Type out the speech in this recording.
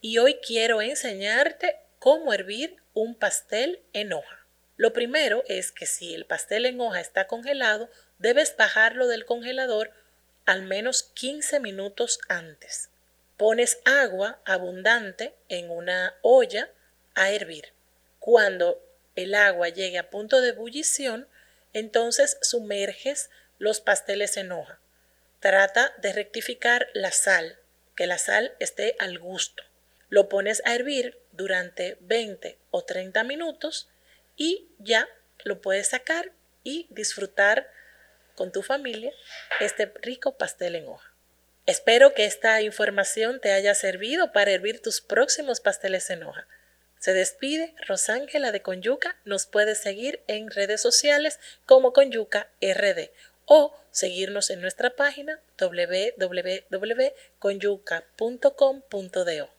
y hoy quiero enseñarte cómo hervir un pastel en hoja. Lo primero es que si el pastel en hoja está congelado, debes bajarlo del congelador al menos 15 minutos antes. Pones agua abundante en una olla a hervir. Cuando el agua llegue a punto de ebullición, entonces sumerges los pasteles en hoja. Trata de rectificar la sal que la sal esté al gusto. Lo pones a hervir durante 20 o 30 minutos y ya lo puedes sacar y disfrutar con tu familia este rico pastel en hoja. Espero que esta información te haya servido para hervir tus próximos pasteles en hoja. Se despide Rosángela de Conyuca. Nos puedes seguir en redes sociales como Conyuca RD o seguirnos en nuestra página www.conyuca.com.do.